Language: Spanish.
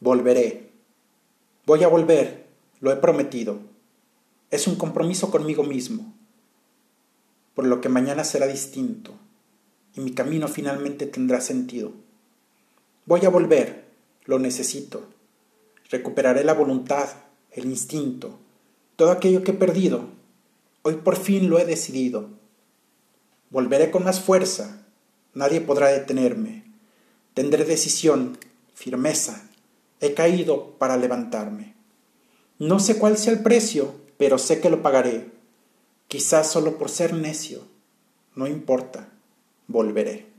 Volveré. Voy a volver, lo he prometido. Es un compromiso conmigo mismo, por lo que mañana será distinto y mi camino finalmente tendrá sentido. Voy a volver, lo necesito. Recuperaré la voluntad, el instinto, todo aquello que he perdido. Hoy por fin lo he decidido. Volveré con más fuerza, nadie podrá detenerme. Tendré decisión, firmeza. He caído para levantarme. No sé cuál sea el precio, pero sé que lo pagaré. Quizás solo por ser necio. No importa, volveré.